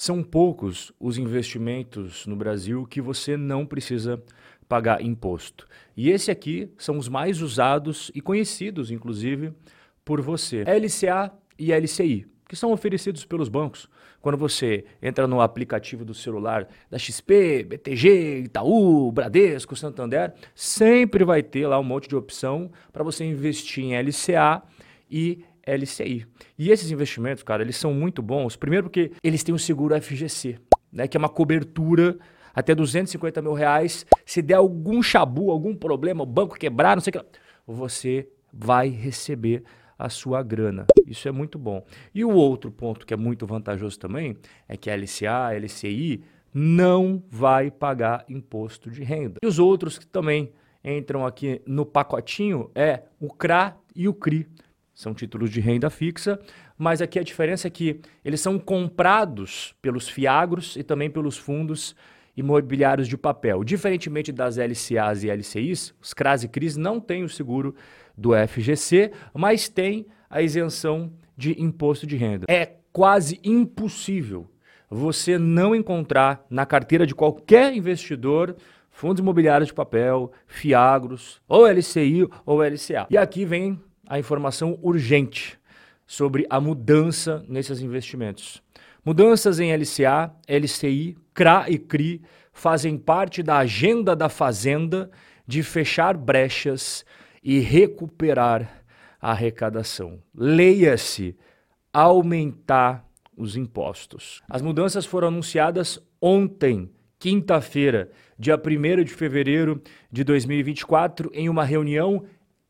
São poucos os investimentos no Brasil que você não precisa pagar imposto. E esse aqui são os mais usados e conhecidos, inclusive, por você. LCA e LCI, que são oferecidos pelos bancos. Quando você entra no aplicativo do celular da XP, BTG, Itaú, Bradesco, Santander, sempre vai ter lá um monte de opção para você investir em LCA e LCI. E esses investimentos, cara, eles são muito bons. Primeiro porque eles têm o seguro FGC, né, que é uma cobertura até 250 mil reais. Se der algum chabu, algum problema, o banco quebrar, não sei o que, você vai receber a sua grana. Isso é muito bom. E o outro ponto que é muito vantajoso também é que a LCA, a LCI não vai pagar imposto de renda. E os outros que também entram aqui no pacotinho é o CRA e o CRI. São títulos de renda fixa, mas aqui a diferença é que eles são comprados pelos fiagros e também pelos fundos imobiliários de papel. Diferentemente das LCAs e LCIs, os CRAS e CRIs não têm o seguro do FGC, mas tem a isenção de imposto de renda. É quase impossível você não encontrar na carteira de qualquer investidor fundos imobiliários de papel, fiagros, ou LCI ou LCA. E aqui vem a informação urgente sobre a mudança nesses investimentos. Mudanças em LCA, LCI, CRA e CRI fazem parte da agenda da Fazenda de fechar brechas e recuperar a arrecadação. Leia-se aumentar os impostos. As mudanças foram anunciadas ontem, quinta-feira, dia 1 de fevereiro de 2024, em uma reunião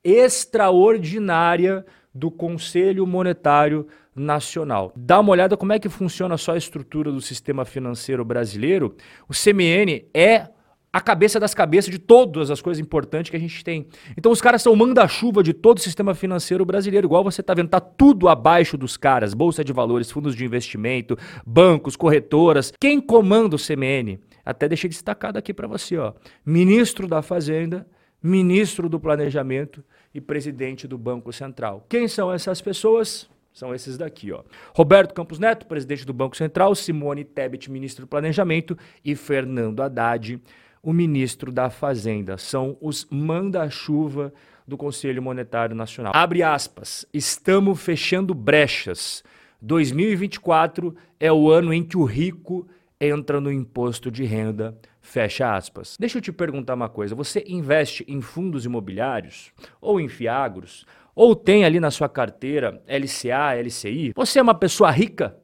extraordinária do Conselho Monetário Nacional. Dá uma olhada como é que funciona só a estrutura do sistema financeiro brasileiro. O CMN é a cabeça das cabeças de todas as coisas importantes que a gente tem. Então os caras são manda-chuva de todo o sistema financeiro brasileiro, igual você está vendo, tá tudo abaixo dos caras, bolsa de valores, fundos de investimento, bancos, corretoras. Quem comanda o CMN? Até deixei destacado aqui para você, ó. Ministro da Fazenda, ministro do Planejamento e presidente do Banco Central. Quem são essas pessoas? São esses daqui, ó. Roberto Campos Neto, presidente do Banco Central, Simone Tebet, ministro do Planejamento e Fernando Haddad, o ministro da Fazenda. São os manda-chuva do Conselho Monetário Nacional. Abre aspas. Estamos fechando brechas. 2024 é o ano em que o rico entra no imposto de renda. Fecha aspas. Deixa eu te perguntar uma coisa. Você investe em fundos imobiliários ou em fiagros? Ou tem ali na sua carteira LCA, LCI? Você é uma pessoa rica?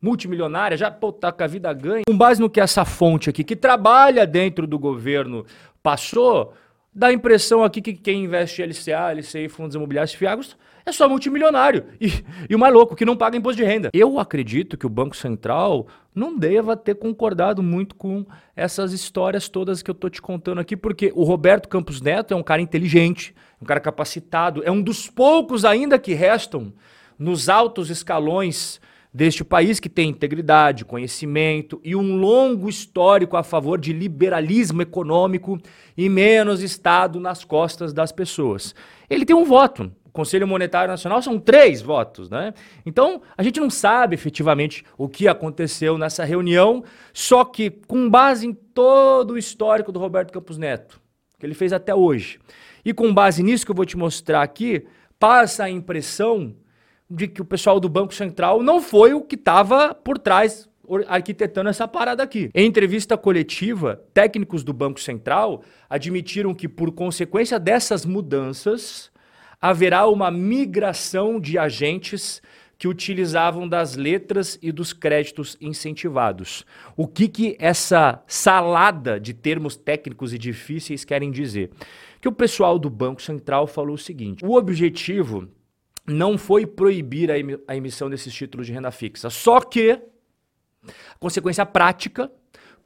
multimilionária, já pô, tá com a vida ganha. Com base no que essa fonte aqui, que trabalha dentro do governo, passou, dá a impressão aqui que quem investe LCA, LCI, fundos imobiliários, fiagos, é só multimilionário. E, e o mais louco, que não paga imposto de renda. Eu acredito que o Banco Central não deva ter concordado muito com essas histórias todas que eu tô te contando aqui, porque o Roberto Campos Neto é um cara inteligente, um cara capacitado, é um dos poucos ainda que restam nos altos escalões deste país que tem integridade, conhecimento e um longo histórico a favor de liberalismo econômico e menos Estado nas costas das pessoas. Ele tem um voto. Conselho Monetário Nacional são três votos, né? Então, a gente não sabe efetivamente o que aconteceu nessa reunião, só que com base em todo o histórico do Roberto Campos Neto, que ele fez até hoje, e com base nisso que eu vou te mostrar aqui, passa a impressão de que o pessoal do Banco Central não foi o que estava por trás arquitetando essa parada aqui. Em entrevista coletiva, técnicos do Banco Central admitiram que, por consequência dessas mudanças, haverá uma migração de agentes que utilizavam das letras e dos créditos incentivados. O que, que essa salada de termos técnicos e difíceis querem dizer? Que o pessoal do Banco Central falou o seguinte: o objetivo não foi proibir a emissão desses títulos de renda fixa. Só que, consequência prática,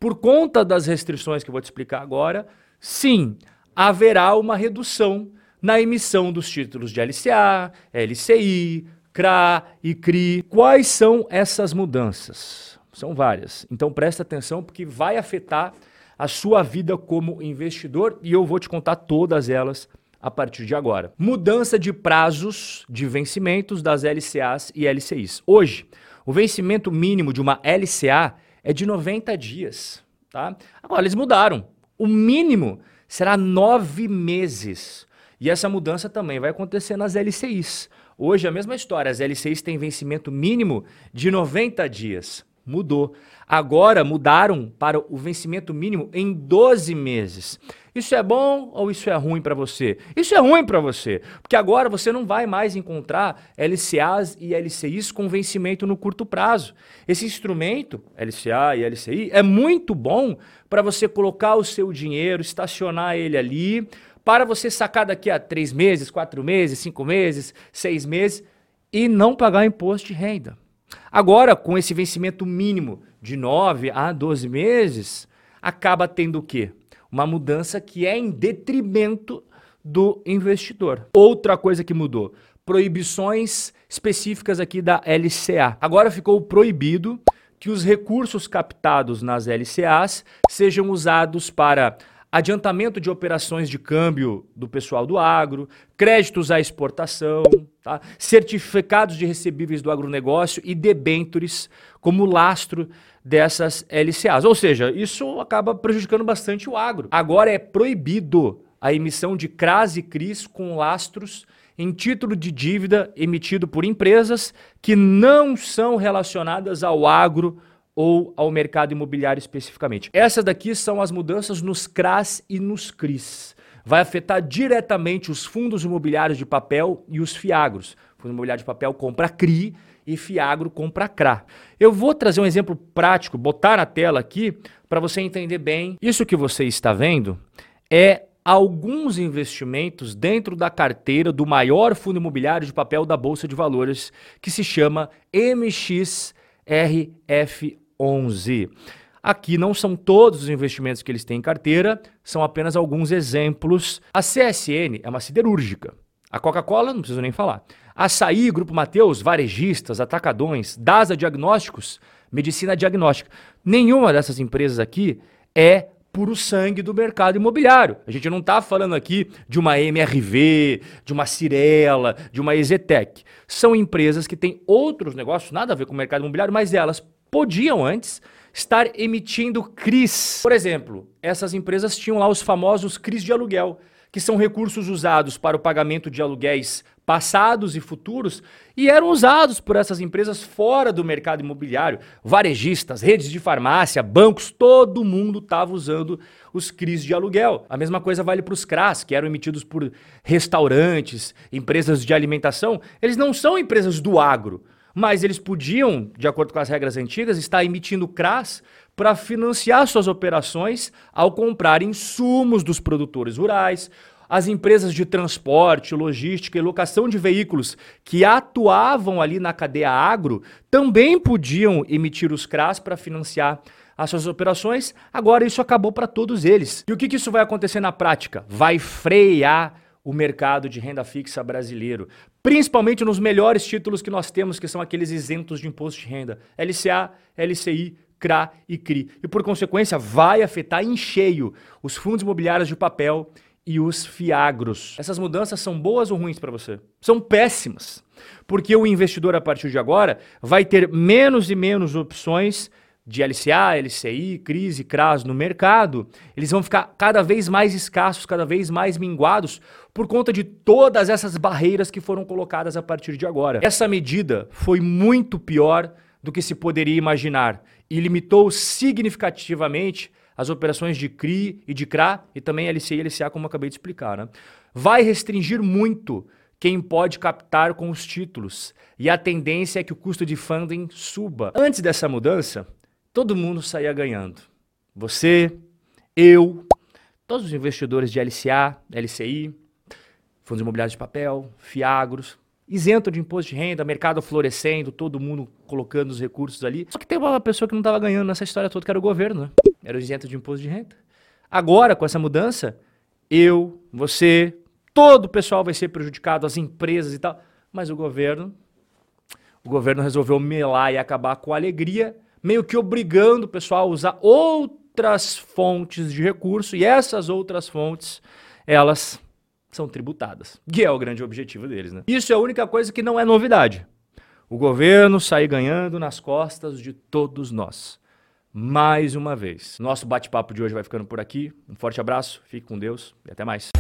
por conta das restrições que eu vou te explicar agora, sim, haverá uma redução na emissão dos títulos de LCA, LCI, CRA e CRI. Quais são essas mudanças? São várias. Então presta atenção porque vai afetar a sua vida como investidor e eu vou te contar todas elas a partir de agora. Mudança de prazos de vencimentos das LCAs e LCIs. Hoje, O vencimento mínimo de uma LCA é de 90 dias. Tá? Agora, eles mudaram. O mínimo será nove meses. E essa mudança também vai acontecer nas LCIs. Hoje, a mesma história. As LCIs têm vencimento mínimo de 90 dias. Mudou. Agora mudaram para o vencimento mínimo em 12 meses. Isso é bom ou isso é ruim para você? Isso é ruim para você, porque agora você não vai mais encontrar LCAs e LCIs com vencimento no curto prazo. Esse instrumento, LCA e LCI, é muito bom para você colocar o seu dinheiro, estacionar ele ali, para você sacar daqui a três meses, quatro meses, cinco meses, seis meses e não pagar imposto de renda. Agora, com esse vencimento mínimo de 9 a 12 meses, acaba tendo o quê? Uma mudança que é em detrimento do investidor. Outra coisa que mudou, proibições específicas aqui da LCA. Agora ficou proibido que os recursos captados nas LCAs sejam usados para adiantamento de operações de câmbio do pessoal do agro, créditos à exportação, tá? certificados de recebíveis do agronegócio e debentures como lastro dessas LCAs. Ou seja, isso acaba prejudicando bastante o agro. Agora é proibido a emissão de CRAS e CRIs com lastros em título de dívida emitido por empresas que não são relacionadas ao agro ou ao mercado imobiliário especificamente. Essas daqui são as mudanças nos CRAS e nos CRIs. Vai afetar diretamente os fundos imobiliários de papel e os FIAGROS. Fundo imobiliário de papel compra CRI e Fiagro compra CRA. Eu vou trazer um exemplo prático, botar na tela aqui para você entender bem. Isso que você está vendo é alguns investimentos dentro da carteira do maior fundo imobiliário de papel da Bolsa de Valores, que se chama MXRF11. Aqui não são todos os investimentos que eles têm em carteira, são apenas alguns exemplos. A CSN é uma siderúrgica. A Coca-Cola, não preciso nem falar. Açaí, Grupo Mateus, varejistas, atacadões, DASA Diagnósticos, Medicina Diagnóstica. Nenhuma dessas empresas aqui é puro sangue do mercado imobiliário. A gente não está falando aqui de uma MRV, de uma Cirela, de uma Ezetec. São empresas que têm outros negócios, nada a ver com o mercado imobiliário, mas elas podiam antes estar emitindo CRIs. Por exemplo, essas empresas tinham lá os famosos CRIs de aluguel que são recursos usados para o pagamento de aluguéis passados e futuros e eram usados por essas empresas fora do mercado imobiliário. Varejistas, redes de farmácia, bancos, todo mundo estava usando os CRIs de aluguel. A mesma coisa vale para os CRAS, que eram emitidos por restaurantes, empresas de alimentação. Eles não são empresas do agro, mas eles podiam, de acordo com as regras antigas, estar emitindo CRAS para financiar suas operações ao comprar insumos dos produtores rurais, as empresas de transporte, logística e locação de veículos que atuavam ali na cadeia agro também podiam emitir os CRAS para financiar as suas operações. Agora isso acabou para todos eles. E o que, que isso vai acontecer na prática? Vai frear o mercado de renda fixa brasileiro, principalmente nos melhores títulos que nós temos, que são aqueles isentos de imposto de renda, LCA, LCI, CRA e CRI. E por consequência, vai afetar em cheio os fundos imobiliários de papel e os fiagros. Essas mudanças são boas ou ruins para você? São péssimas. Porque o investidor, a partir de agora, vai ter menos e menos opções de LCA, LCI, crise, CRAS no mercado, eles vão ficar cada vez mais escassos, cada vez mais minguados por conta de todas essas barreiras que foram colocadas a partir de agora. Essa medida foi muito pior do que se poderia imaginar e limitou significativamente as operações de CRI e de CRA e também LCI e LCA, como eu acabei de explicar. Né? Vai restringir muito quem pode captar com os títulos e a tendência é que o custo de funding suba. Antes dessa mudança, todo mundo saía ganhando. Você, eu, todos os investidores de LCA, LCI, fundos imobiliários de papel, fiagros, isento de imposto de renda, mercado florescendo, todo mundo colocando os recursos ali. Só que tem uma pessoa que não estava ganhando nessa história toda, que era o governo, né? Era o isento de imposto de renda. Agora, com essa mudança, eu, você, todo o pessoal vai ser prejudicado, as empresas e tal. Mas o governo, o governo resolveu melar e acabar com a alegria, meio que obrigando o pessoal a usar outras fontes de recurso, e essas outras fontes, elas são tributadas, que é o grande objetivo deles. Né? Isso é a única coisa que não é novidade. o governo sair ganhando nas costas de todos nós. Mais uma vez. Nosso bate-papo de hoje vai ficando por aqui. Um forte abraço, fique com Deus e até mais.